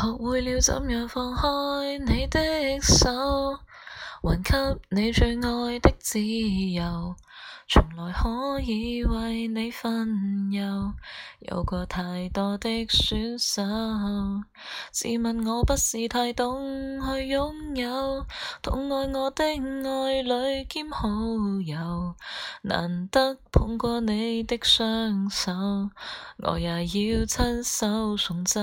学会了怎样放开你的手，还给你最爱的自由。从来可以为你分忧，有过太多的选手。自问我不是太懂去拥有，痛爱我的爱侣兼好友，难得碰过你的双手，我也要亲手送走。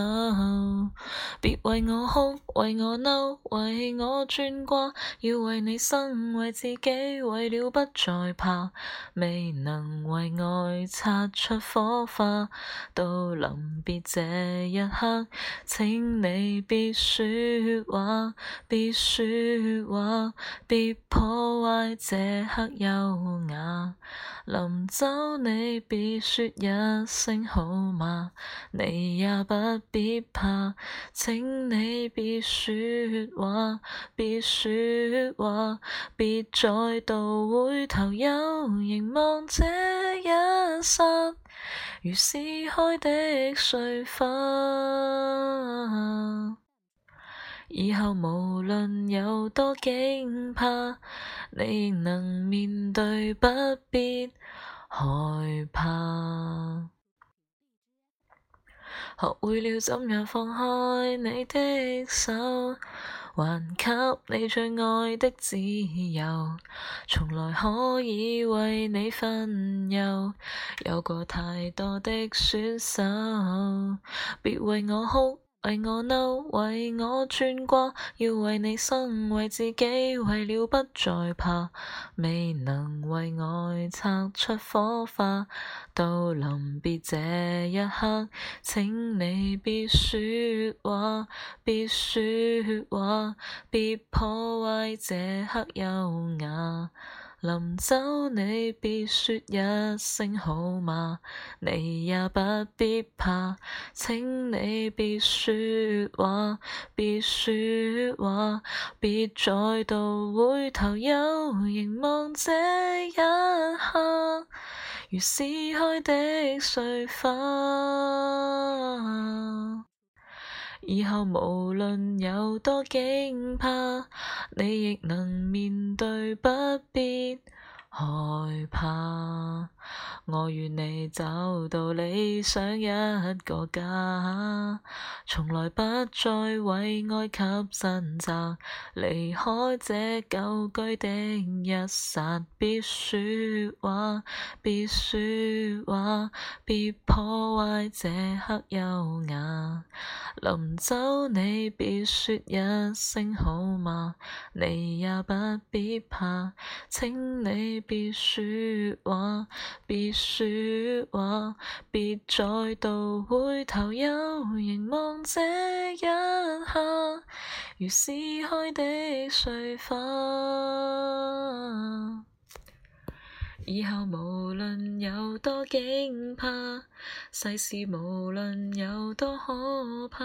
别为我哭，为我嬲，为我转挂，要为你生，为自己，为了不再怕。未能为爱擦出火花，到临别这一刻，请你别说话，别说话，别破坏这刻优雅。临走你别说一声好吗？你也不必怕，请你别说话，别说话，别再度回头又凝望这一刹，如撕开的碎花。以后无论有多惊怕，你能面对，不必害怕。学会了怎样放开你的手，还给你最爱的自由。从来可以为你分忧，有过太多的选手，别为我哭。为我嬲，为我转挂，要为你生，为自己，为了不再怕，未能为爱擦出火花。到临别这一刻，请你别说话，别说话，别破坏这刻。优雅。临走你别说一声好吗？你也不必怕，请你别说话，别说话，别再度回头又凝望这一刻，如撕开的碎花。以后无论有多惊怕，你亦能面对，不必害怕。我愿你找到理想一个家，从来不再为爱给挣扎。离开这旧居的一刹，别说话，别说话，别破坏这刻优雅。临走你别说一声好吗？你也不必怕，请你别说话，别说话，别再度回头又凝望这一刻，如撕开的碎花。以后无论有多惊怕，世事无论有多可怕，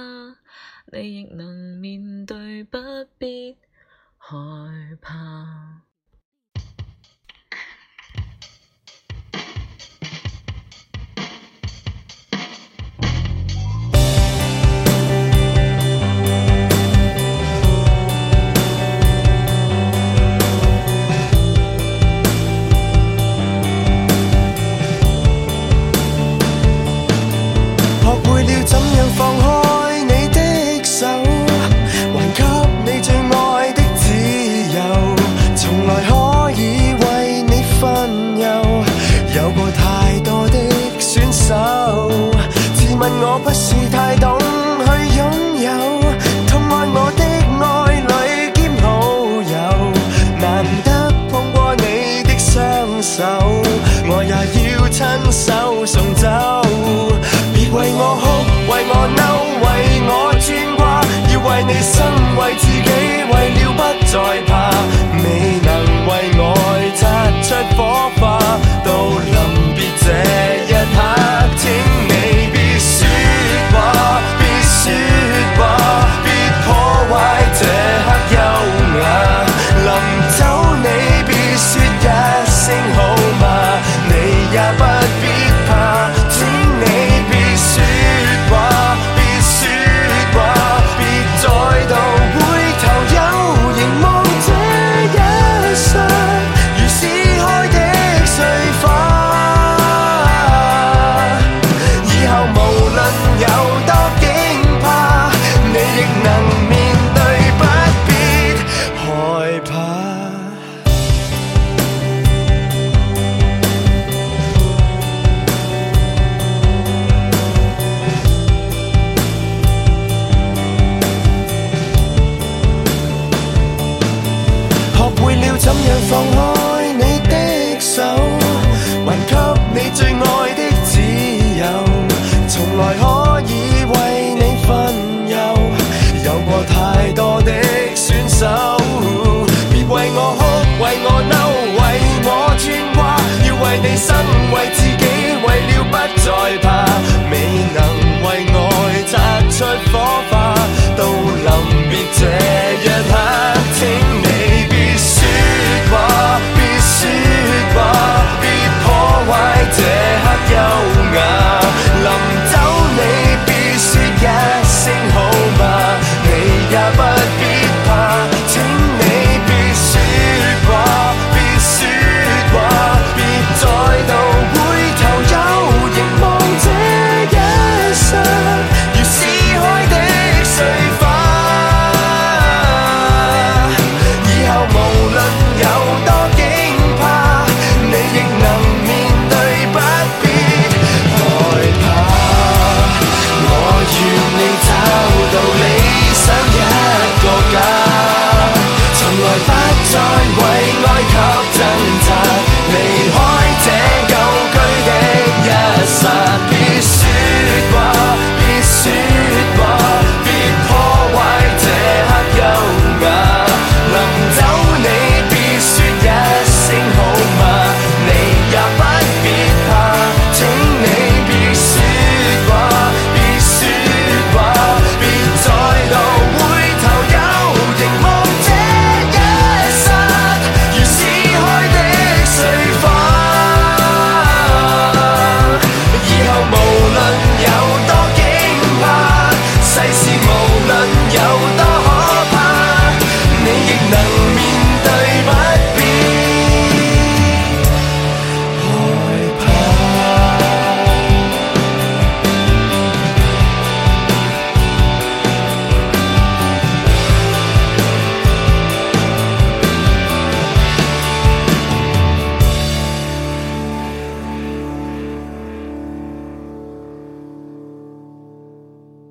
你亦能面对，不必害怕。为我牵挂要为你生为